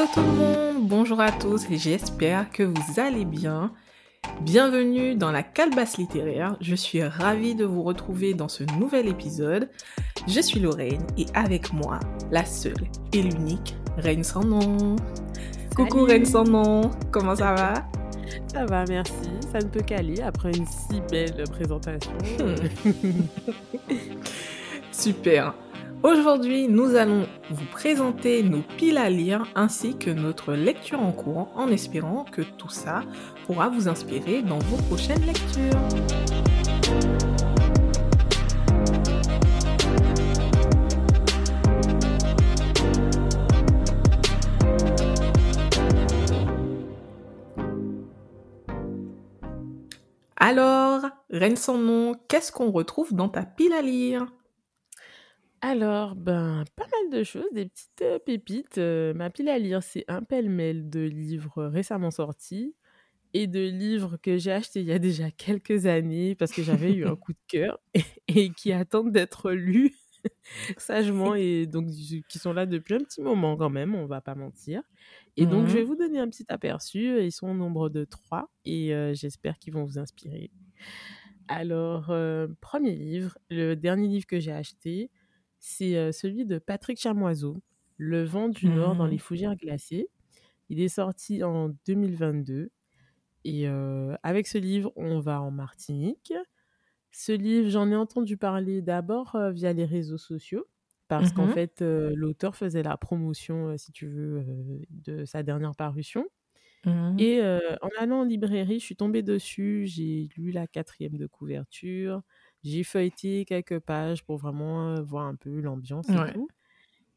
Hello tout le monde, bonjour à tous et j'espère que vous allez bien. Bienvenue dans la calebasse littéraire, je suis ravie de vous retrouver dans ce nouvel épisode. Je suis Lorraine et avec moi, la seule et l'unique Reine sans nom. Coucou Reine sans nom, comment ça va? Ça va, merci. Ça ne peut qu'aller après une si belle présentation. Super. Aujourd'hui, nous allons vous présenter nos piles à lire ainsi que notre lecture en cours en espérant que tout ça pourra vous inspirer dans vos prochaines lectures. Alors, Reine sans nom, qu'est-ce qu'on retrouve dans ta pile à lire Alors, ben, pas mal de choses, des petites euh, pépites. Euh, ma pile à lire, c'est un pêle-mêle de livres récemment sortis et de livres que j'ai achetés il y a déjà quelques années parce que j'avais eu un coup de cœur et, et qui attendent d'être lus sagement et donc qui sont là depuis un petit moment quand même, on va pas mentir. Et donc je vais Mhm. vous donner un petit aperçu. Ils sont au nombre de trois et euh, j'espère qu'ils vont vous inspirer. Alors, euh, premier livre, le dernier livre que j'ai acheté, c'est euh, celui de Patrick Chamoiseau, Le vent du Nord dans les Mhm. fougères glacées. Il est sorti en 2022 et euh, avec ce livre, on va en Martinique. Ce livre, j'en ai entendu parler d'abord euh, via les réseaux sociaux, parce qu'en Mhm. fait, euh, l'auteur faisait la promotion, si tu veux, de sa dernière parution. Mhm. Et en allant en librairie, je suis tombée dessus, j'ai lu la quatrième de couverture, j'ai feuilleté quelques pages pour vraiment voir un peu l'ambiance et tout.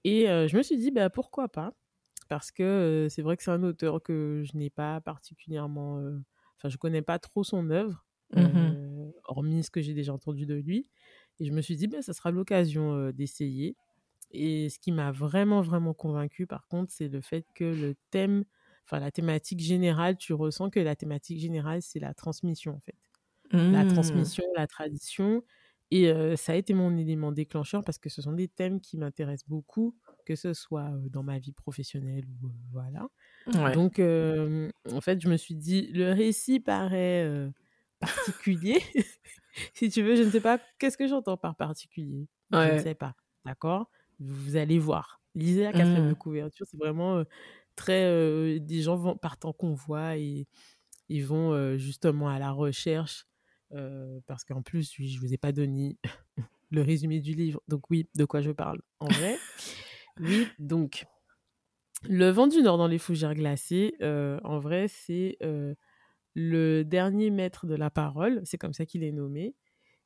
Et euh, je me suis dit, bah, pourquoi pas? Parce que euh, c'est vrai que c'est un auteur que je n'ai pas particulièrement... Enfin, je connais pas trop son œuvre, euh, hormis ce que j'ai déjà entendu de lui. Et je me suis dit, bah, ça sera l'occasion d'essayer. Et ce qui m'a vraiment, vraiment convaincu, par contre, c'est le fait que le thème, enfin la thématique générale, tu ressens que la thématique générale, c'est la transmission, en fait. La Mhm. transmission, la tradition. Et euh, ça a été mon élément déclencheur parce que ce sont des thèmes qui m'intéressent beaucoup, que ce soit dans ma vie professionnelle ou euh, voilà. Ouais. Donc, euh, en fait, je me suis dit, le récit paraît particulier. si tu veux, je ne sais pas, qu'est-ce que j'entends par particulier? Je ne sais pas, d'accord? Vous allez voir. Lisez la quatrième de Mhm. couverture, c'est vraiment très... des gens vont, partent en convoi et ils vont justement à la recherche, euh, parce qu'en plus, oui, je ne vous ai pas donné le résumé du livre, donc oui, de quoi je parle en vrai. Oui, donc, le vent du Nord dans les fougères glacées, euh, en vrai, c'est euh, le dernier maître de la parole, c'est comme ça qu'il est nommé,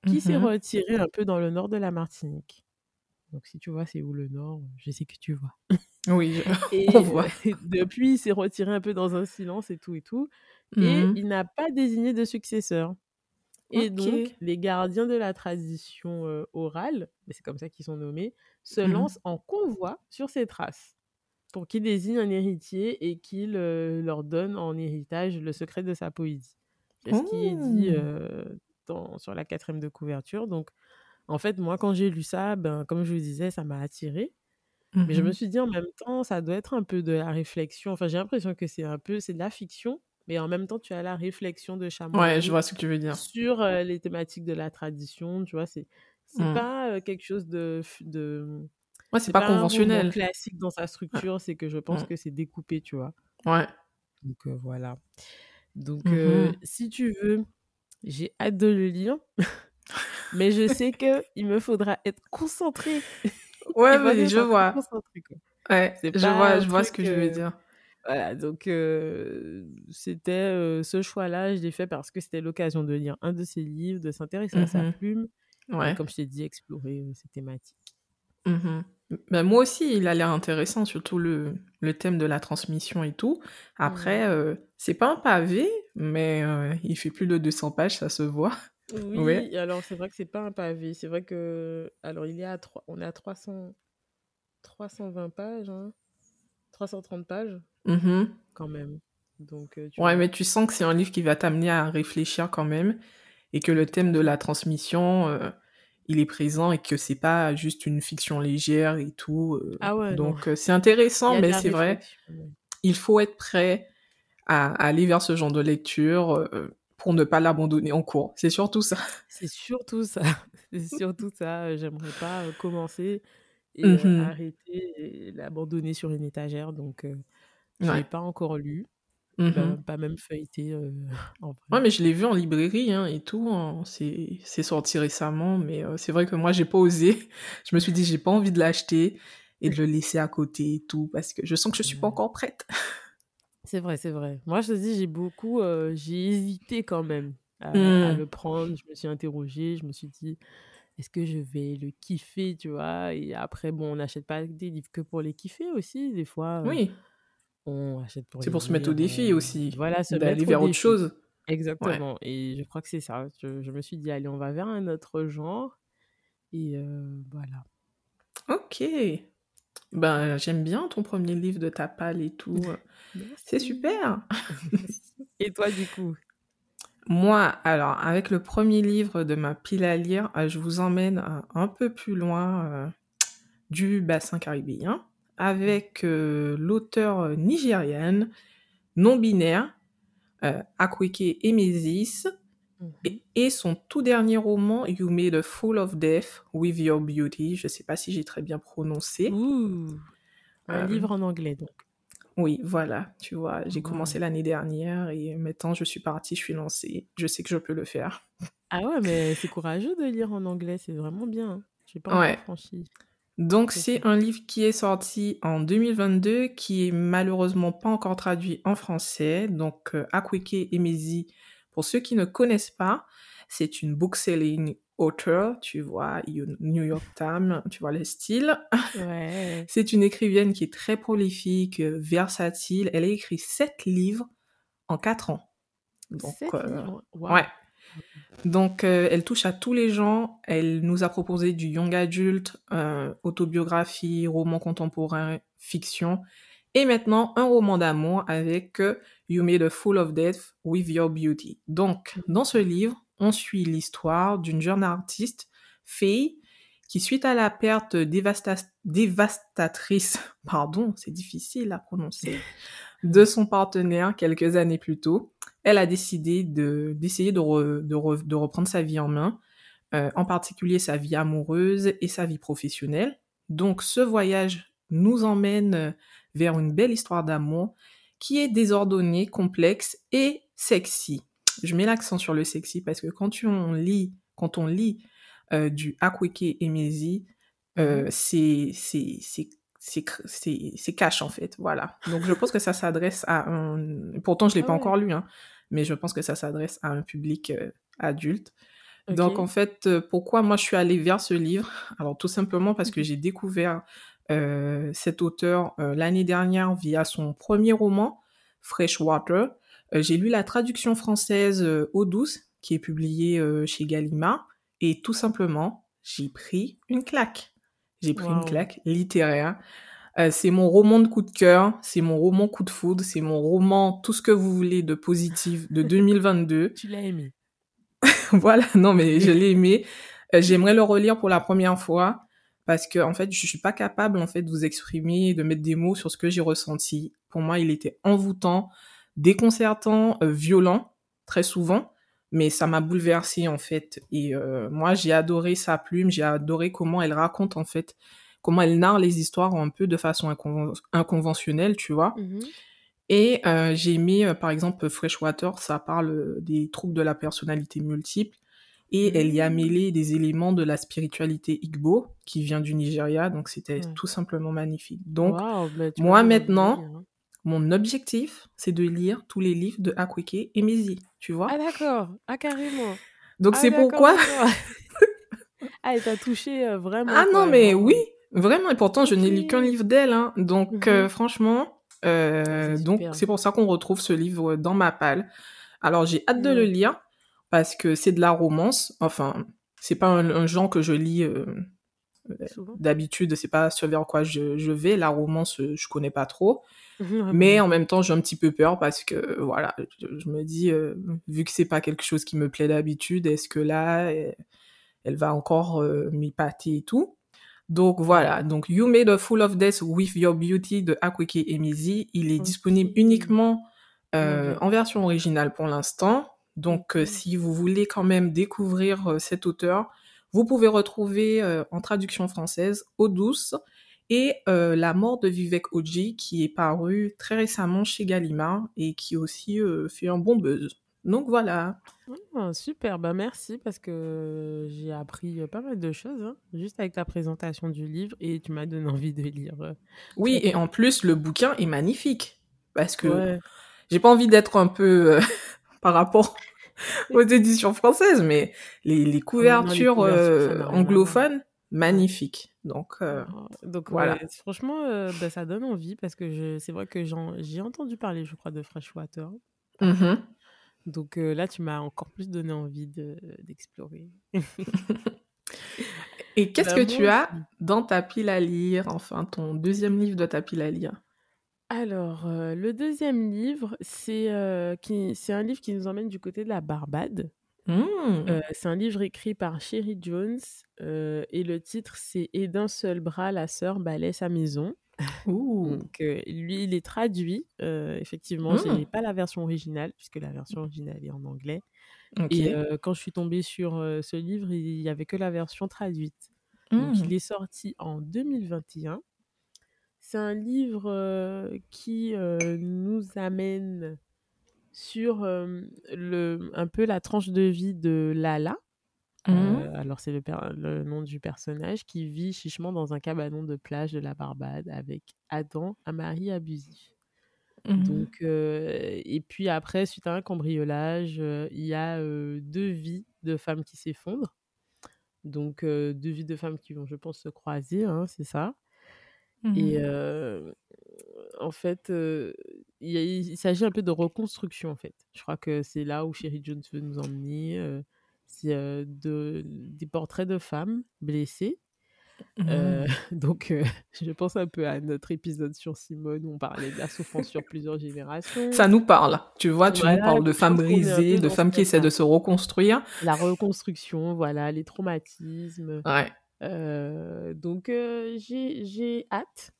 qui s'est Mhm. retiré un peu dans le nord de la Martinique. Donc, si tu vois, c'est où le nord, je sais que tu vois. Oui, Et on voit. depuis, il s'est retiré un peu dans un silence et tout et tout. Et Mhm. il n'a pas désigné de successeur. Et donc, les gardiens de la tradition euh, orale, mais c'est comme ça qu'ils sont nommés, se Mhm. lancent en convoi sur ses traces pour qu'il désigne un héritier et qu'il euh, leur donne en héritage le secret de sa poésie. C'est ce qui est dit Oh. euh, dans, sur la quatrième de couverture. Donc, en fait, moi, quand j'ai lu ça, ben, comme je vous disais, ça m'a attiré. Mais je me suis dit en même temps, ça doit être un peu de la réflexion. Enfin, j'ai l'impression que c'est un peu, c'est de la fiction, mais en même temps, tu as la réflexion de Ouais, je Chamoiseau vois ce que tu veux dire. sur euh, les thématiques de la tradition. Tu vois, c'est c'est Mhm. pas euh, quelque chose de, de Ouais, c'est pas un conventionnel. classique dans sa structure. C'est que je pense Mhm. que c'est découpé, tu vois. Ouais. Donc euh, voilà. Donc si tu veux, j'ai hâte de le lire, mais je sais que il me faudra être concentré. Ouais, mais je vois. Ouais, je vois, je vois ce que je veux dire. Voilà, donc euh, c'était euh, ce choix-là, je l'ai fait parce que c'était l'occasion de lire un de ses livres, de s'intéresser à sa Mhm. plume Ouais. comme je t'ai dit, explorer euh, ses thématiques. Ben, moi aussi, il a l'air intéressant, surtout le, le thème de la transmission et tout. Après, euh, c'est pas un pavé, mais il fait plus de 200 pages, ça se voit. Ouais. Oui, alors c'est vrai que c'est pas un pavé, c'est vrai que alors il est à 3, on est à 300, 320 pages, hein, 330 pages Mhm. quand même. Donc euh, tu Ouais, vois. mais tu sens que c'est un livre qui va t'amener à réfléchir quand même, et que le thème de la transmission, euh, il est présent, et que c'est pas juste une fiction légère et tout. euh. Ah ouais, donc, c'est intéressant, mais c'est vrai. il faut être prêt à, aller vers ce genre de lecture euh, pour ne pas l'abandonner en cours. C'est surtout ça. C'est surtout ça. C'est surtout ça. J'aimerais pas commencer et mmh arrêter et l'abandonner sur une étagère. Donc, je n'ai pas encore lu. Mmh pas même feuilleté. en Ouais, mais je l'ai vu en librairie hein, et tout. Hein. C'est sorti récemment, mais c'est vrai que moi, j'ai pas osé. Je me suis dit, j'ai pas envie de l'acheter et de le laisser à côté et tout parce que je sens que je suis pas encore prête. C'est vrai, c'est vrai. Moi, je te dis, j'ai beaucoup, j'ai hésité quand même à, à, mmh. le prendre. Je me suis interrogée, je me suis dit, est-ce que je vais le kiffer, tu vois? Et après, bon, on n'achète pas des livres que pour les kiffer aussi, des fois. Oui. On achète pour C'est pour se mettre au défi aussi. Voilà, se d'aller vers autre chose. Exactement. Et je crois que c'est ça. Je, me suis dit, allez, on va vers un autre genre. Et voilà. Ok. Ben, j'aime bien ton premier livre de ta palle et tout. c'est super. et toi, du coup? Moi, alors, avec le premier livre de ma pile à lire, euh, je vous emmène euh, un peu plus loin euh, du bassin caribéen avec l'auteur nigériane non-binaire Akweke Emesis mhm. et, son tout dernier roman You Made a Fool of Death with Your Beauty. Je ne sais pas si j'ai très bien prononcé. un livre en anglais donc. Oui, voilà, tu vois, j'ai commencé l'année dernière et maintenant je suis partie, je suis lancée. Je sais que je peux le faire. Ah ouais, mais c'est courageux de lire en anglais, c'est vraiment bien. J'ai pas ouais. franchi. Donc c'est un livre qui est sorti en 2022, qui est malheureusement pas encore traduit en français. Donc euh, Akweke Emezi, pour ceux qui ne connaissent pas, c'est une book-selling author, tu vois, New York Times, tu vois le style. Ouais. c'est une écrivaine qui est très prolifique, versatile. Elle a écrit sept livres en quatre ans. Donc, euh, ouais. Donc, euh, elle touche à tous les gens. Elle nous a proposé du young adult, euh, autobiographie, roman contemporain, fiction. Et maintenant, un roman d'amour avec You Made a Fool of Death with Your Beauty. Donc, dans ce livre, on suit l'histoire d'une jeune artiste, Faye, qui suite à la perte dévastatrice, pardon, c'est difficile à prononcer, de son partenaire quelques années plus tôt, elle a décidé d'essayer de, de, reprendre sa vie en main, euh, en particulier sa vie amoureuse et sa vie professionnelle. Donc ce voyage nous emmène vers une belle histoire d'amour qui est désordonnée, complexe et sexy je mets l'accent sur le sexy parce que quand on lit, quand on lit euh, du Akweke Emezi, euh, mhm. c'est c'est cash en fait, voilà. Donc je pense que ça s'adresse à un. Pourtant je l'ai pas ah encore lu, hein, mais je pense que ça s'adresse à un public euh, adulte. Donc en fait, euh, pourquoi moi je suis allée vers ce livre? Alors tout simplement parce que mhm. j'ai découvert cet auteur l'année dernière via son premier roman, Freshwater, euh, j'ai lu la traduction française euh, Eau douce, qui est publiée euh, chez Gallimard, et tout simplement, j'ai pris une claque. J'ai pris une claque littéraire. c'est mon roman de coup de cœur, c'est mon roman coup de foudre, c'est mon roman tout ce que vous voulez de positif de 2022. tu l'as aimé. voilà, non mais je l'ai aimé. J'aimerais le relire pour la première fois parce que en fait, je suis pas capable en fait de vous exprimer, de mettre des mots sur ce que j'ai ressenti. Pour moi, il était envoûtant déconcertant, euh, violent, très souvent, mais ça m'a bouleversé en fait. Et euh, moi, j'ai adoré sa plume, j'ai adoré comment elle raconte en fait, comment elle narre les histoires un peu de façon inconventionnelle, tu vois. Mmh Et euh, j'ai aimé, par exemple, Freshwater, ça parle des troubles de la personnalité multiple. Et elle y a mmh. mêlé des éléments de la spiritualité Igbo, qui vient du Nigeria, donc c'était tout simplement magnifique. Donc, bah, moi maintenant, hein. Mon objectif, c'est de lire tous les livres de Akweke et Mézi, tu vois. Ah d'accord, ah carrément. Donc ah, c'est pourquoi... ah, elle t'a touché euh, vraiment. Ah non, mais oui, vraiment. Et pourtant, je n'ai lu qu'un livre d'elle. Hein. Donc mhm. euh, franchement, euh, donc c'est pour ça qu'on retrouve ce livre dans ma palle. Alors j'ai hâte de le lire parce que c'est de la romance. Enfin, c'est pas un, genre que je lis d'habitude. C'est pas ce vers quoi je, je vais. La romance, je connais pas trop. Mais en même temps, j'ai un petit peu peur parce que, voilà, je, me dis, euh, vu que c'est pas quelque chose qui me plaît d'habitude, est-ce que là, elle, va encore euh, m'épater et tout? Donc voilà, donc You Made a Fool of Death with Your Beauty de Akweke Emizi. Il est disponible uniquement euh, en version originale pour l'instant. Donc euh, si vous voulez quand même découvrir euh, cet auteur, vous pouvez retrouver euh, en traduction française Eau douce et euh, La mort de Vivek Oji qui est paru très récemment chez Gallimard et qui aussi euh, fait un bon buzz. Donc voilà. Ah, super, bah merci parce que j'ai appris euh, pas mal de choses hein, juste avec ta présentation du livre et tu m'as donné envie de lire. Oui, et en plus le bouquin est magnifique parce que Ouais. j'ai pas envie d'être un peu par rapport aux éditions françaises, mais les, les couvertures, euh, anglophones, magnifiques. Donc euh, Donc voilà. ouais, franchement, euh, bah, ça donne envie parce que c'est vrai que j'ai entendu parler, je crois, de Freshwater. mhm. Donc euh, là, tu m'as encore plus donné envie de- d'explorer. Et qu'est-ce Bah, que tu as dans ta pile à lire, enfin ton deuxième livre de ta pile à lire? Alors, euh, le deuxième livre, c'est euh, qui- c'est un livre qui nous emmène du côté de la Barbade. Mmh. Euh, c'est un livre écrit par Sherry Jones euh, et le titre c'est Et d'un seul bras, la sœur balaie sa maison. Ouh. Donc, euh, lui, il est traduit. euh, effectivement, Mmh. j'ai pas la version originale puisque la version originale est en anglais. Ok. Et euh, quand je suis tombée sur euh, ce livre, il y avait que la version traduite. Donc, Mmh. il est sorti en 2021. C'est un livre euh, qui euh, nous amène sur euh, le, un peu la tranche de vie de Lala. Euh, alors, c'est le, nom du personnage qui vit chichement dans un cabanon de plage de la Barbade avec Adam, un mari abusif. Mhm. Donc, et puis après, suite à un cambriolage, il y a deux vies de femmes qui s'effondrent. Donc, deux vies de femmes qui vont, je pense, se croiser, hein, c'est ça. Et euh, en fait, euh, il, s'agit un peu de reconstruction, en fait. Je crois que c'est là où Sherry Jones veut nous emmener. euh, c'est de, des portraits de femmes blessées. Mhm. donc, je pense un peu à notre épisode sur Simone où on parlait de la souffrance sur plusieurs générations. Ça nous parle. Tu vois, tu nous parles de femmes brisées, de femmes qui essaient de se reconstruire. La reconstruction, voilà, les traumatismes. Ouais. Euh, donc, euh, j'ai hâte.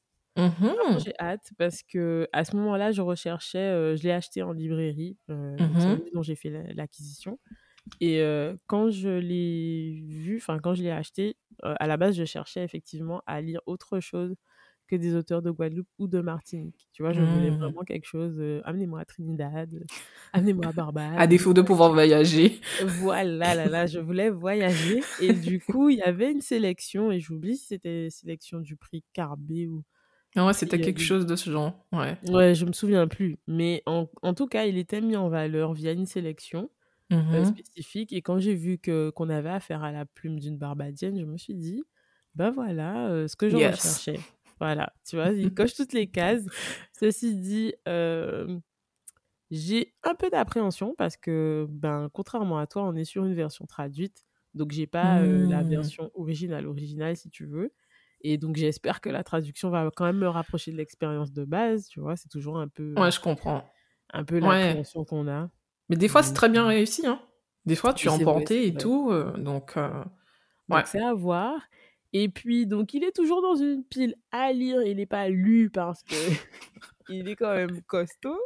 Vraiment, J'ai hâte parce que à ce moment-là, je recherchais, euh, je l'ai acheté en librairie, euh, lui dont j'ai fait la- l'acquisition. Et euh, quand je l'ai vu, enfin quand je l'ai acheté, à la base, je cherchais effectivement à lire autre chose que des auteurs de Guadeloupe ou de Martinique. Tu vois, je voulais Mhm. vraiment quelque chose. euh, amenez-moi à Trinidad, euh, amenez-moi à Barbade. À défaut de pouvoir voyager. Voilà, là, là, je voulais voyager. Et du coup, il y avait une sélection, et j'oublie si c'était sélection du prix Carbet ou. Ah ouais, c'était euh, quelque chose de ce genre. Ouais. Ouais, je me souviens plus. Mais en, en tout cas, il était mis en valeur via une sélection euh, Mhm. spécifique. Et quand j'ai vu que qu'on avait affaire à la plume d'une Barbadienne, je me suis dit, ben voilà, euh, ce que je Yes. recherchais. Voilà, tu vois, il coche toutes les cases. Ceci dit, euh, j'ai un peu d'appréhension parce que, ben, contrairement à toi, on est sur une version traduite. Donc, j'ai pas euh, la Mhm. version originale, originale, si tu veux. Et donc, j'espère que la traduction va quand même me rapprocher de l'expérience de base. Tu vois, c'est toujours un peu, Ouais, je comprends. un peu Ouais. l'appréhension qu'on a. Mais des fois, c'est très bien euh, réussi. Hein. Des fois, tu es emporté et tout. euh, donc, euh, Donc, ouais. c'est à voir. Et puis, donc, il est toujours dans une pile à lire. Il n'est pas lu parce que il est quand même costaud.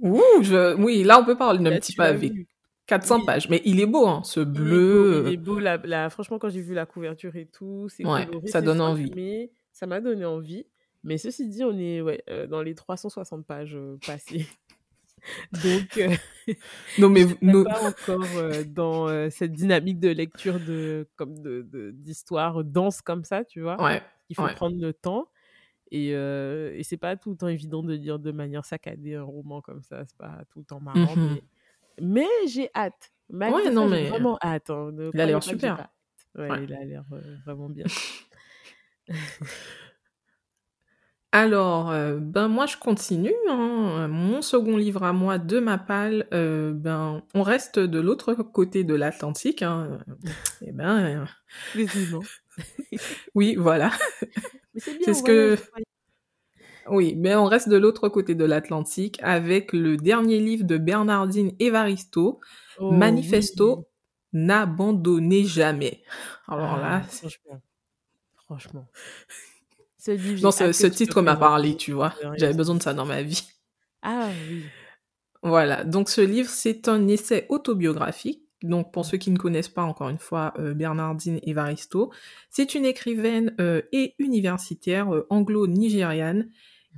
Ouh, je... Oui, là, on peut parler d'un petit pavé. vu. 400 Oui. pages. Mais il est beau, hein, ce Il est beau, bleu. il est beau. La, la- franchement, quand j'ai vu la couverture et tout, c'est Ouais, coloré, ça donne envie. Mais ça m'a donné envie. Mais ceci dit, on est ouais, euh, dans les 360 pages euh, passées. Donc, euh, Non, mais je nous... pas encore euh, dans euh, cette dynamique de lecture de comme de de- d'histoire dense comme ça, tu vois. Ouais, Il faut ouais. prendre le temps. Et, euh, et c'est pas tout le temps évident de lire de manière saccadée un roman comme ça. C'est pas tout le temps marrant. Mhm. Mais, mais j'ai hâte. Malgré Ouais, non, ça, mais vraiment hâte. hein. Il a l'air super. Ouais, il a l'air vraiment bien. Alors, euh, ben moi je continue. hein. Mon second livre à moi de ma palle, euh, ben on reste de l'autre côté de l'Atlantique. Hein. Et ben euh, oui, voilà. C'est ce que oui, mais on reste de l'autre côté de l'Atlantique avec le dernier livre de Bernardine Evaristo, Oh, Manifesto oui. n'abandonnez jamais. Alors Ah, là, c'est- franchement. franchement. Ce livre, Non, ce, titre m'a parlé, tu vois. J'avais besoin de ça dans ma vie. Ah oui. Voilà, donc ce livre, c'est un essai autobiographique. Donc pour ceux qui ne connaissent pas, encore une fois, euh, Bernardine Evaristo, c'est une écrivaine euh, et universitaire euh, anglo-nigériane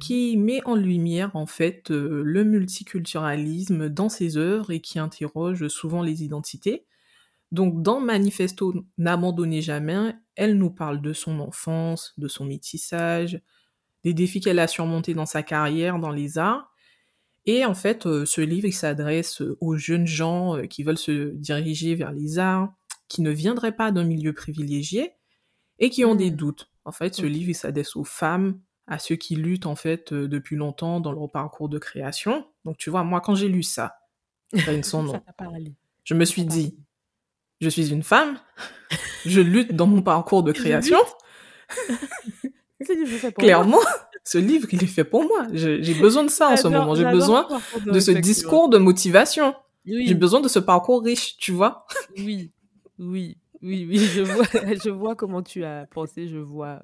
qui met en lumière en fait le multiculturalisme dans ses œuvres et qui interroge souvent les identités. Donc dans Manifesto N'abandonnez jamais, elle nous parle de son enfance, de son métissage, des défis qu'elle a surmontés dans sa carrière dans les arts. Et en fait, euh, ce livre, il s'adresse euh, aux jeunes gens euh, qui veulent se diriger vers les arts, qui ne viendraient pas d'un milieu privilégié et qui ont des Hmm. doutes. En fait, ce livre, il s'adresse aux femmes, à ceux qui luttent en fait depuis longtemps dans leur parcours de création. Donc tu vois, moi, quand j'ai lu ça, Ça je me suis dit, je suis une femme, je lutte dans mon parcours de création. Clairement, ce livre, il est fait pour moi. J'ai besoin de ça en ce moment. J'ai besoin de ce discours de motivation. Oui, J'ai besoin de ce parcours riche, tu vois. oui, oui, oui, oui, je vois, je vois comment tu as pensé, je vois.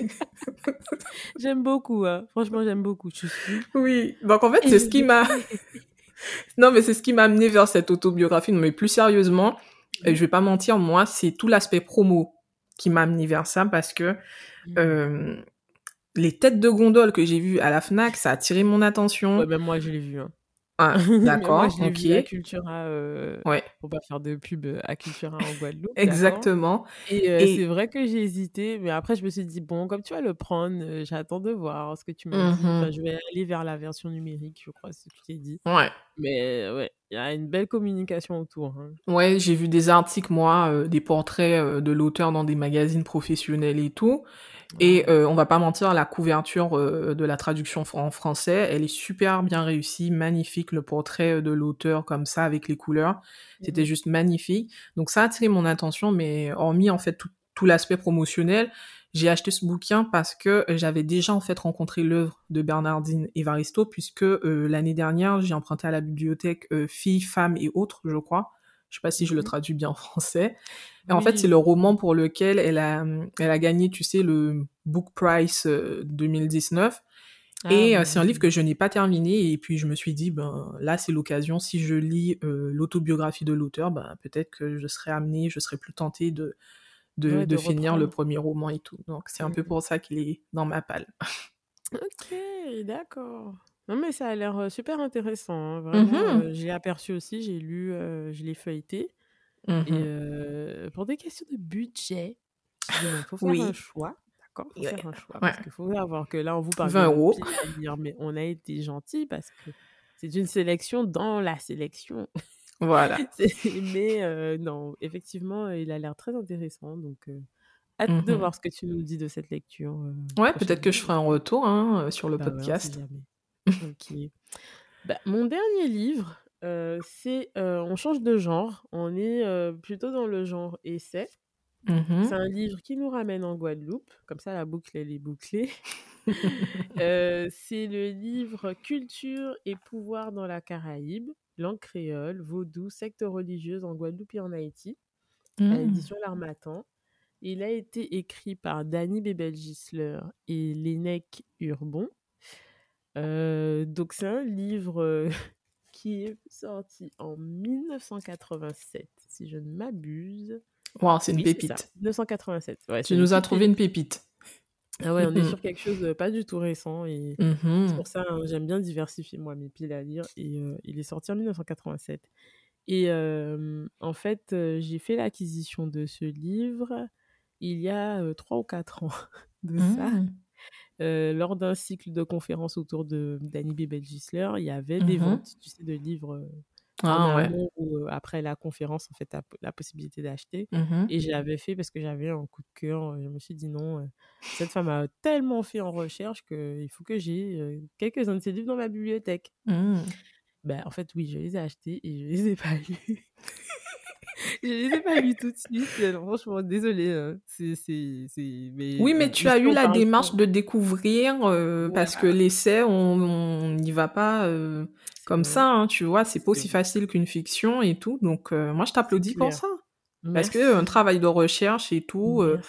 euh. j'aime beaucoup, hein. franchement, j'aime beaucoup. Suis. Oui. Donc en fait, c'est ce qui m'a. Non, mais c'est ce qui m'a amené vers cette autobiographie. Non, mais plus sérieusement, je vais pas mentir, moi, c'est tout l'aspect promo qui m'a amené vers ça parce que euh, les têtes de gondole que j'ai vues à la Fnac, ça a attiré mon attention. Ouais, même moi, je l'ai vu. Hein. Ah, moi, d'accord, je l'ai vu à ok. Cultura, euh, Ouais, pour pas faire de pub euh, à Cultura en Guadeloupe. exactement. Et, euh, Et- c'est vrai que j'ai hésité, mais après je me suis dit, bon, comme tu vas le prendre, euh, j'attends de voir ce que tu m'as dit. Mhm. Enfin, je vais aller vers la version numérique, je crois, c'est ce que tu t'es dit. Ouais. Mais ouais, il y a une belle communication autour. hein. Ouais, j'ai vu des articles, moi, euh, des portraits euh, de l'auteur dans des magazines professionnels et tout. Et euh, on va pas mentir, la couverture euh, de la traduction en français, elle est super bien réussie, magnifique, le portrait de l'auteur comme ça, avec les couleurs. C'était Mhm. juste magnifique. Donc ça a attiré mon attention, mais hormis en fait tout, tout l'aspect promotionnel, j'ai acheté ce bouquin parce que j'avais déjà en fait rencontré l'œuvre de Bernardine Evaristo, puisque euh, l'année dernière, j'ai emprunté à la bibliothèque euh, Filles, Femmes et autres, je crois. Je sais pas si je le Mhm. traduis bien en français. Et en fait, c'est le roman pour lequel elle a, elle a gagné, tu sais, le Book Prize euh, 2019. Ah, et euh, oui, c'est un livre que je n'ai pas terminé. Et puis, je me suis dit, ben, là, c'est l'occasion. Si je lis euh, l'autobiographie de l'auteur, ben, peut-être que je serai amenée, je serai plus tentée de, de, Ouais, de de finir le premier roman et tout. Donc, c'est un peu Mhm. pour ça qu'il est dans ma palle. Ok, d'accord. Non, mais ça a l'air euh, super intéressant. hein, Vraiment, Mhm. euh, je l'ai aperçu aussi, j'ai lu, euh, je l'ai feuilleté. Et euh, pour des questions de budget, il faut faire Oui. un choix. D'accord Faut Ouais. faire un choix. Ouais. Parce qu'il faut savoir que là, on vous parle 20 de euros. mais on a été gentil parce que c'est une sélection dans la sélection. Voilà. Mais euh, non, effectivement, il a l'air très intéressant. Donc, euh, hâte de Mhm. voir ce que tu nous dis de cette lecture. euh, Ouais, peut-être que je ferai un retour hein, sur le Bah podcast. Ok. Bah, mon dernier livre, c'est On change de genre. On est plutôt dans le genre essai. Mhm. C'est un livre qui nous ramène en Guadeloupe. Comme ça, la boucle, elle est bouclée. C'est le livre Culture et pouvoir dans la Caraïbe, langue créole, vaudou, secte religieuse en Guadeloupe et en Haïti, à Mm. l'édition L'Armatan. Il a été écrit par Danny Bebel-Gisler et Lénec Urbon. Euh, donc, c'est un livre euh, qui est sorti en 1987, si je ne m'abuse. Wow, c'est une Oui, pépite. 1987. Ouais, Tu nous as trouvé une pépite. Ah ouais, on est sur quelque chose de pas du tout récent et c'est Mhm. pour ça hein, j'aime bien diversifier moi mes piles à lire et euh, il est sorti en 1987. Et euh, en fait, euh, j'ai fait l'acquisition de ce livre il y a trois ou quatre ans de ça. Euh, lors d'un cycle de conférences autour de Danny Bebel-Gisler, il y avait des Mhm. ventes, tu sais, de livres Ah ouais. euh, après la conférence, en fait, la possibilité d'acheter. Mhm. Et je l'avais fait parce que j'avais un coup de cœur. Je me suis dit non, euh, cette femme a tellement fait en recherche qu'il faut que j'ai euh, quelques-uns de ses livres dans ma bibliothèque. Mhm. Ben, en fait, oui, je les ai achetés et je les ai pas lus. je les ai pas lus tout de suite. Alors, franchement, désolée. hein. C'est, c'est, c'est... Mais, Oui, mais euh, tu as eu la démarche de découvrir euh, parce que l'essai, on n'y va pas euh, comme ça, hein, tu vois. C'est pas aussi facile qu'une fiction et tout. Donc, euh, moi, je t'applaudis pour ça. Parce que un travail de recherche et tout, euh.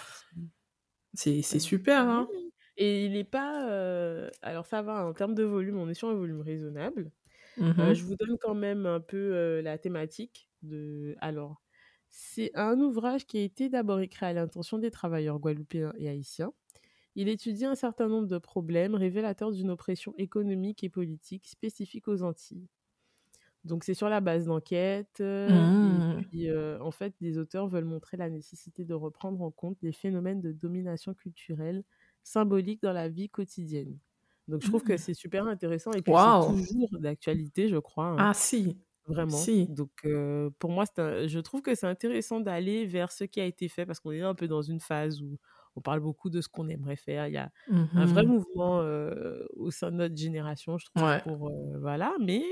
C'est super, hein Et il n'est pas... Alors ça va, en termes de volume, on est sur un volume raisonnable. Mmh je vous donne quand même un peu la thématique de... Alors, c'est un ouvrage qui a été d'abord écrit à l'intention des travailleurs guadeloupéens et haïtiens. Il étudie un certain nombre de problèmes révélateurs d'une oppression économique et politique spécifique aux Antilles. Donc c'est sur la base d'enquêtes. Et Mmh. puis, en fait, les auteurs veulent montrer la nécessité de reprendre en compte les phénomènes de domination culturelle symbolique dans la vie quotidienne. Donc je trouve que Mmh. c'est super intéressant et puis c'est toujours d'actualité, je crois. hein, Ah si, vraiment. si. Donc pour moi, un- je trouve que c'est intéressant d'aller vers ce qui a été fait parce qu'on est un peu dans une phase où on parle beaucoup de ce qu'on aimerait faire. Il y a un vrai Mmh mouvement euh, au sein de notre génération, je trouve, Ouais. pour euh, voilà. Mais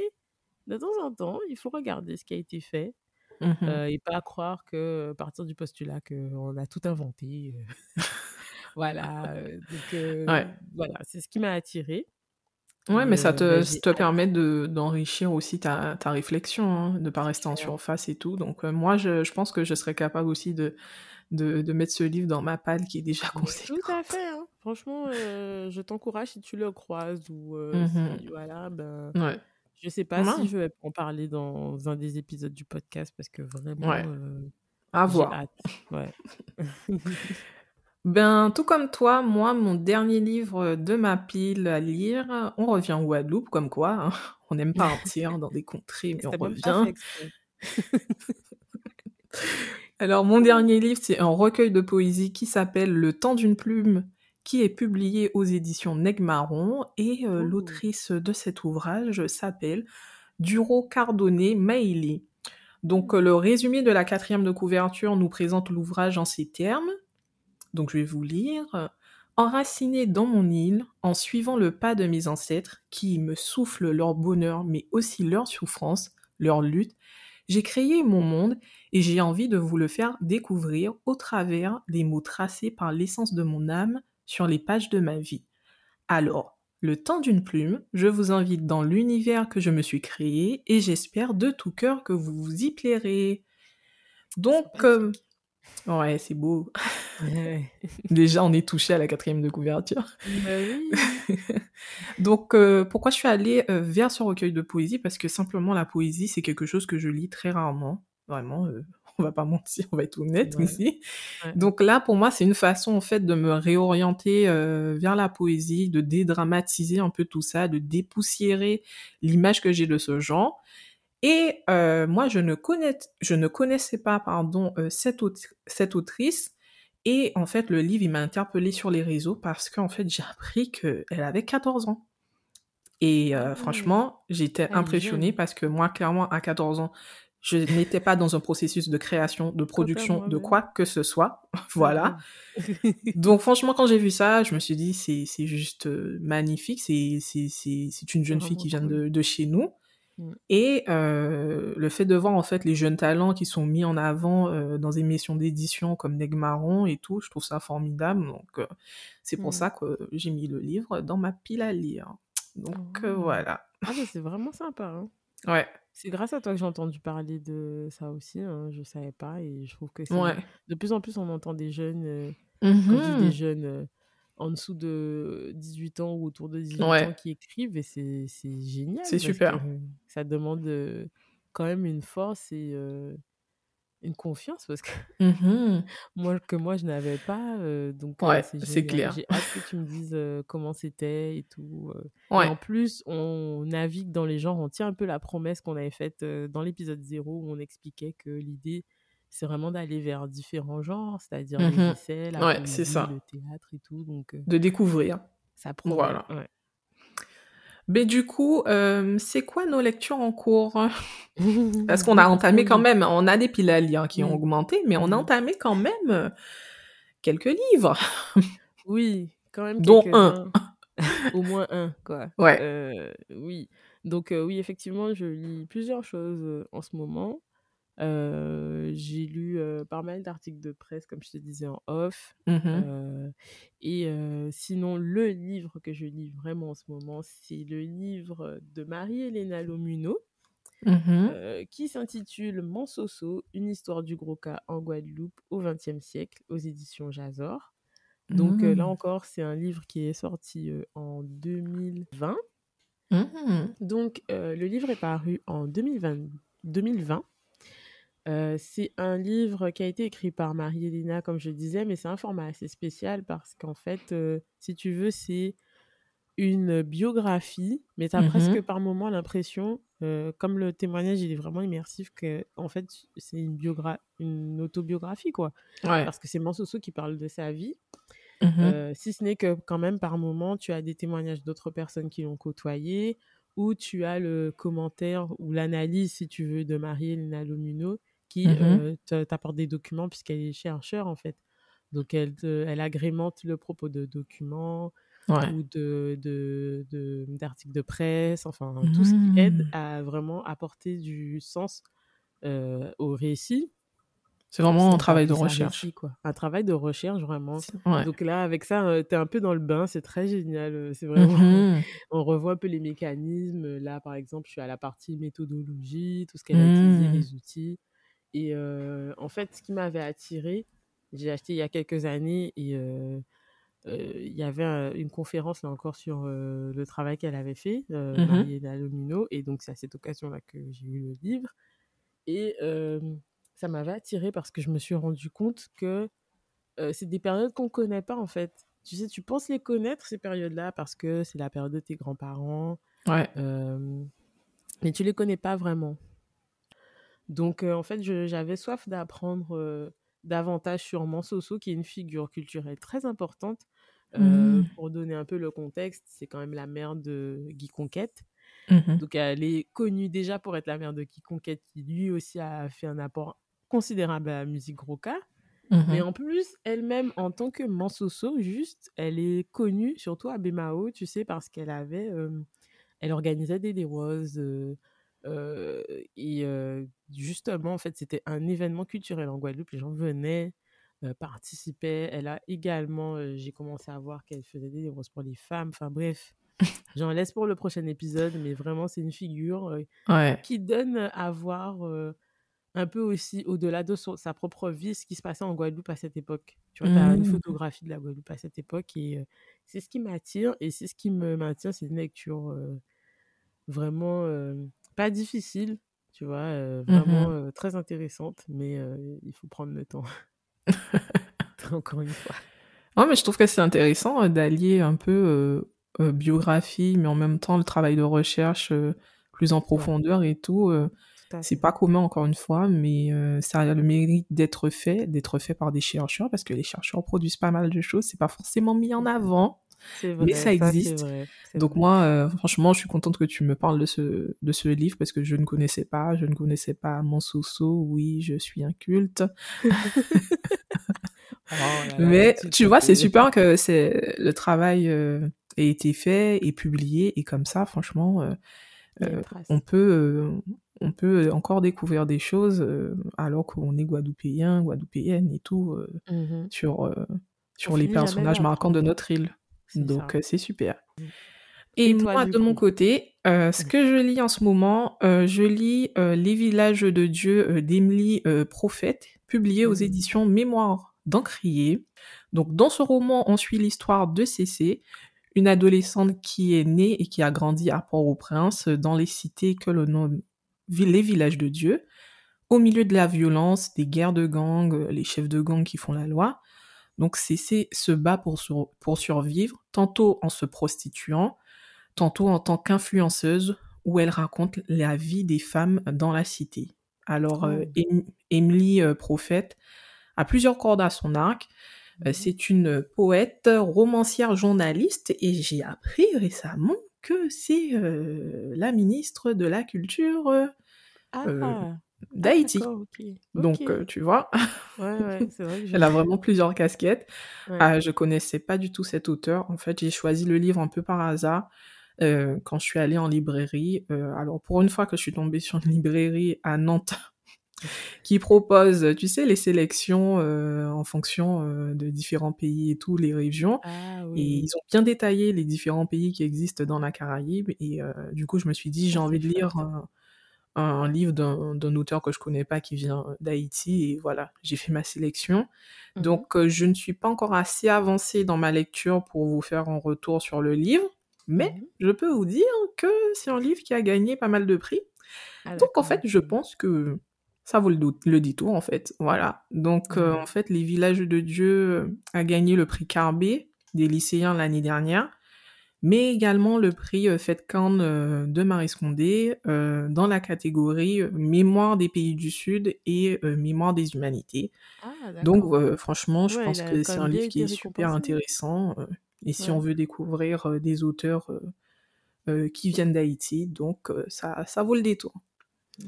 de temps en temps, il faut regarder ce qui a été fait Mmh euh, et pas croire que à partir du postulat qu'on a tout inventé. voilà. donc Ouais. voilà, c'est ce qui m'a attiré. Ouais, mais ça te, bah, ça te permet de, d'enrichir aussi ta, ta réflexion, hein, de pas rester en surface et tout. Donc, moi, je, je pense que je serais capable aussi de, de, de mettre ce livre dans ma palle qui est déjà conséquente. Tout à fait. hein. Franchement, euh, je t'encourage si tu le croises ou euh, si voilà, ben. Ouais. Je sais pas Ouais. si je vais en parler dans un des épisodes du podcast parce que vraiment, Ouais. euh, À voir. hâte. Ouais. Ben, tout comme toi, moi, mon dernier livre de ma pile à lire, on revient en Guadeloupe, comme quoi, hein, on n'aime pas partir dans des contrées, mais on revient. Alors, mon dernier livre, c'est un recueil de poésie qui s'appelle Le temps d'une plume, qui est publié aux éditions Negmaron, et euh, l'autrice de cet ouvrage s'appelle Duro Cardone Maili. Donc, euh, le résumé de la quatrième de couverture nous présente l'ouvrage en ces termes. Donc, je vais vous lire. Enraciné dans mon île, en suivant le pas de mes ancêtres, qui me soufflent leur bonheur, mais aussi leur souffrance, leur lutte, j'ai créé mon monde et j'ai envie de vous le faire découvrir au travers des mots tracés par l'essence de mon âme sur les pages de ma vie. Alors, le temps d'une plume, je vous invite dans l'univers que je me suis créé et j'espère de tout cœur que vous vous y plairez. Donc, euh, ouais, c'est beau. Ouais. Déjà, on est touché à la quatrième de couverture. Bah oui. Donc, euh, pourquoi je suis allée euh, vers ce recueil de poésie? Parce que simplement, la poésie, c'est quelque chose que je lis très rarement. Vraiment, euh, on va pas mentir, on va être honnête Ouais. ici. Ouais. Donc là, pour moi, c'est une façon, en fait, de me réorienter euh, vers la poésie, de dédramatiser un peu tout ça, de dépoussiérer l'image que j'ai de ce genre. Et euh, moi, je ne, connais, je ne connaissais pas, pardon, euh, cette, aut- cette autrice. Et en fait, le livre, il m'a interpellée sur les réseaux parce qu'en fait, j'ai appris qu'elle avait 14 ans. Et euh, Ah. franchement, j'étais impressionnée parce que moi, clairement, à 14 ans, je n'étais pas dans un processus de création, de production, Totalement, de ouais. quoi que ce soit. voilà. Donc franchement, quand j'ai vu ça, je me suis dit, c'est c'est juste euh, magnifique. C'est une jeune fille qui vient de chez nous. Mm. Et euh, le fait de voir en fait les jeunes talents qui sont mis en avant euh, dans des émissions d'édition comme Negmaron et tout, je trouve ça formidable. Donc euh, c'est pour Mm. ça que j'ai mis le livre dans ma pile à lire. Donc Oh. voilà. Ah c'est vraiment sympa. Hein. Ouais, C'est grâce à toi que j'ai entendu parler de ça aussi. Hein. Je savais pas et je trouve que ouais. de plus en plus on entend des jeunes. Quand je dis Mhm. des jeunes en dessous de 18 ans ou autour de 18 Ouais. ans qui écrivent, et c'est c'est génial. C'est super. ça demande euh, quand même une force et euh, une confiance, parce que Mhm. moi, que moi, je n'avais pas. euh, donc, euh, c'est clair. J'ai hâte que tu me dises comment c'était et tout. Et en plus, on navigue dans les genres, on tient un peu la promesse qu'on avait faite dans l'épisode 0 où on expliquait que l'idée, c'est vraiment d'aller vers différents genres, c'est-à-dire les la Ouais, poésie, ça. le théâtre et tout. Donc, euh, De découvrir. ça promet. Voilà. ouais. Mais du coup, euh, c'est quoi nos lectures en cours? Parce qu'on a entamé quand même, on a des piles à lire qui ont augmenté, mais on a Mhm. entamé quand même quelques livres. Oui, quand même Dont quelques-uns. Au moins un, quoi. Ouais. Euh, oui. Donc, euh, oui, effectivement, je lis plusieurs choses en ce moment. Euh, j'ai lu euh, pas mal d'articles de presse, comme je te disais en off. Euh, et sinon, le livre que je lis vraiment en ce moment, c'est le livre de Marie-Hélène Lomuno, euh, qui s'intitule Mon Soso, une histoire du gros cas en Guadeloupe au XXe siècle, aux éditions Jazor. Donc là Mmh. encore, c'est un livre qui est sorti en 2020. Mmh. Donc le livre est paru en 2020. 2020. C'est un livre qui a été écrit par Marie-Hélène, comme je disais, mais c'est un format assez spécial parce qu'en fait, si tu veux, c'est une biographie, mais tu as Mmh presque par moments l'impression, comme le témoignage il est vraiment immersif, qu'en fait, c'est une, biogra une autobiographie, quoi. Ouais. Parce que c'est Mansoso qui parle de sa vie. Mmh mh. Si ce n'est que quand même par moment tu as des témoignages d'autres personnes qui l'ont côtoyé ou tu as le commentaire ou l'analyse si tu veux de Marie-Hélène Lomuno qui Mmh mh. euh, t'apporte des documents puisqu'elle est chercheur en fait donc elle, te- elle agrémente le propos de documents Ouais. ou de de- de- d'articles de, presse enfin tout ce qui aide Mmh. à vraiment apporter du sens euh, au récit C'est vraiment un travail de recherche. récit, quoi. Un travail de recherche, vraiment. Ouais. Donc là, avec ça, euh, t'es un peu dans le bain, c'est très génial. euh, C'est vraiment, Mmh mh. on revoit un peu les mécanismes. Là, par exemple, je suis à la partie méthodologie, tout ce qu'elle a utilisé, les outils. Et euh, en fait, ce qui m'avait attiré, j'ai acheté il y a quelques années et euh, euh, il y avait un- une conférence là encore sur le travail qu'elle avait fait, euh. Mariella Lomino. Et donc, c'est à cette occasion-là que j'ai eu le livre. Et ça m'avait attiré parce que je me suis rendu compte que c'est des périodes qu'on connaît pas en fait. Tu sais, tu penses les connaître ces périodes-là parce que c'est la période de tes grands-parents, Ouais. mais tu les connais pas vraiment. Donc euh, en fait, j'avais soif d'apprendre euh, davantage sur Mansoso, qui est une figure culturelle très importante. Euh, Mmh. pour donner un peu le contexte, c'est quand même la mère de Guy Conquête. Mmh mh. Donc elle est connue déjà pour être la mère de Guy Conquête, qui lui aussi a fait un apport considérable à la musique roca. Mmh Mais mh. en plus, elle-même, en tant que Mansoso, juste, elle est connue, surtout à Bemao, tu sais, parce qu'elle avait, euh, elle organisait des Dewas, euh, euh, et euh, justement, en fait, c'était un événement culturel en Guadeloupe, les gens venaient, euh, participaient. Elle a également, j'ai commencé à voir qu'elle faisait des Dewas pour les femmes, enfin bref. J'en laisse pour le prochain épisode, mais vraiment, c'est une figure Ouais. qui donne à voir un peu aussi, au-delà de son- sa propre vie, ce qui se passait en Guadeloupe à cette époque. Tu vois, tu as une Mmh. photographie de la Guadeloupe à cette époque et c'est ce qui m'attire et c'est ce qui me maintient. C'est une lecture vraiment pas difficile, tu vois, euh, vraiment Mmh euh, très intéressante, mais il faut prendre le temps. Encore une fois. Ouais, mais je trouve que c'est intéressant, d'allier un peu, biographie, mais en même temps le travail de recherche, plus en profondeur et tout, c'est pas commun encore une fois, mais ça a le mérite d'être fait, d'être fait par des chercheurs parce que les chercheurs produisent pas mal de choses, c'est pas forcément mis en avant, C'est mais vrai, ça existe. vrai, Donc vrai. moi, heu, franchement, je suis contente que tu me parles de ce de ce livre parce que je ne connaissais pas, je ne connaissais pas Mansoso, oui, je suis un culte. Oh là là, Mais tu vois, c'est super que c'est le travail, heu, ait été fait et publié et comme ça franchement, trace. on peut, on peut encore découvrir des choses, alors qu'on est guadeloupéen, guadeloupéenne et tout, Mhm. sur, On sur les personnages marquants de notre île. Donc heu, c'est super. Mm. Et Et toi, moi, de mon côté, heu, ce que je lis en ce moment, heu, je lis, Les villages de Dieu, d'Emily, Prophète, publié aux Mhm. éditions Mémoires d'Encrier. Donc dans ce roman, on suit l'histoire de Cécé, une adolescente qui est née et qui a grandi à Port-au-Prince, dans les cités que l'on nomme les villages de Dieu, au milieu de la violence, des guerres de gangs, les chefs de gang qui font la loi. Donc Cécé se bat pour sur pour survivre, tantôt en se prostituant, tantôt en tant qu'influenceuse, où elle raconte la vie des femmes dans la cité. Alors, euh, Oh. Em- Emily euh, Prophète a plusieurs cordes à son arc. Euh, Mhm. c'est une poète, romancière, journaliste, et j'ai appris récemment que c'est euh, la ministre de la Culture euh, Ah, euh, ah d'Haïti. Donc, euh, tu vois, Ouais, ouais, c'est vrai que je... elle a vraiment plusieurs casquettes. Ouais. Ah, je connaissais pas du tout cet auteur. En fait, j'ai choisi le livre un peu par hasard euh, quand je suis allée en librairie. Euh, alors, pour une fois que je suis tombée sur une librairie à Nantes qui propose, tu sais, les sélections euh, en fonction euh, de différents pays et tout, les régions. Ah Et ils ont bien détaillé les différents pays qui existent dans la Caraïbe. Et euh, du coup, je me suis dit, j'ai ça envie de lire. Un, un, livre d'un auteur que je connais pas qui vient d'Haïti et voilà, j'ai fait ma sélection. Mmh Donc je ne suis pas encore assez avancée dans ma lecture pour vous faire un retour sur le livre, mais mmh je peux vous dire que c'est un livre qui a gagné pas mal de prix. Ah, Donc en fait, je pense que ça vaut le, le détour en fait. Voilà. Donc mmh en fait, Les Villages de Dieu a gagné le prix Carbet des lycéens l'année dernière mais également le prix euh, FedCan euh, de Marie Scondé euh, dans la catégorie Mémoire des pays du Sud et Mémoire des humanités. Ah, Donc franchement, je pense que c'est un livre qui est super intéressant et si on veut découvrir des auteurs qui viennent d'Haïti, donc ça, ça vaut le détour.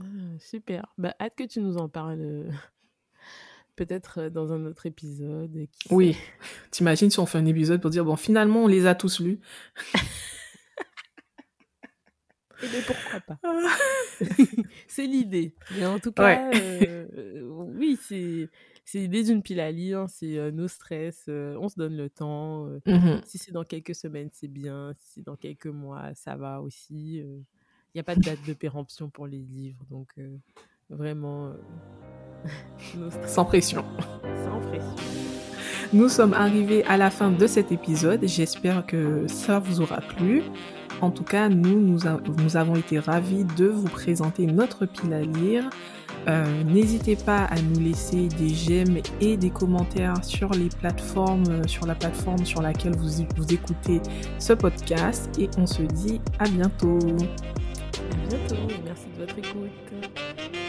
Ah, super. Bah, hâte que tu nous en parles peut-être dans un autre épisode. oui, t'imagines si on fait un épisode pour dire, bon, finalement, on les a tous lus. Et mais pourquoi pas C'est l'idée. Mais en tout cas, oui, c'est c'est l'idée d'une pile à lire, c'est nos stress, on se donne le temps. Mmh si c'est dans quelques semaines, c'est bien. Si c'est dans quelques mois, ça va aussi. Il n'y a pas de date de péremption pour les livres, donc vraiment sans pression. Sans pression. Nous sommes arrivés à la fin de cet épisode. J'espère que ça vous aura plu. En tout cas, nous, nous, avons été ravis de vous présenter notre pile à lire. Euh, n'hésitez pas à nous laisser des j'aime et des commentaires sur les plateformes, sur la plateforme sur laquelle vous, vous écoutez ce podcast. Et on se dit à bientôt. À bientôt et merci de votre écoute.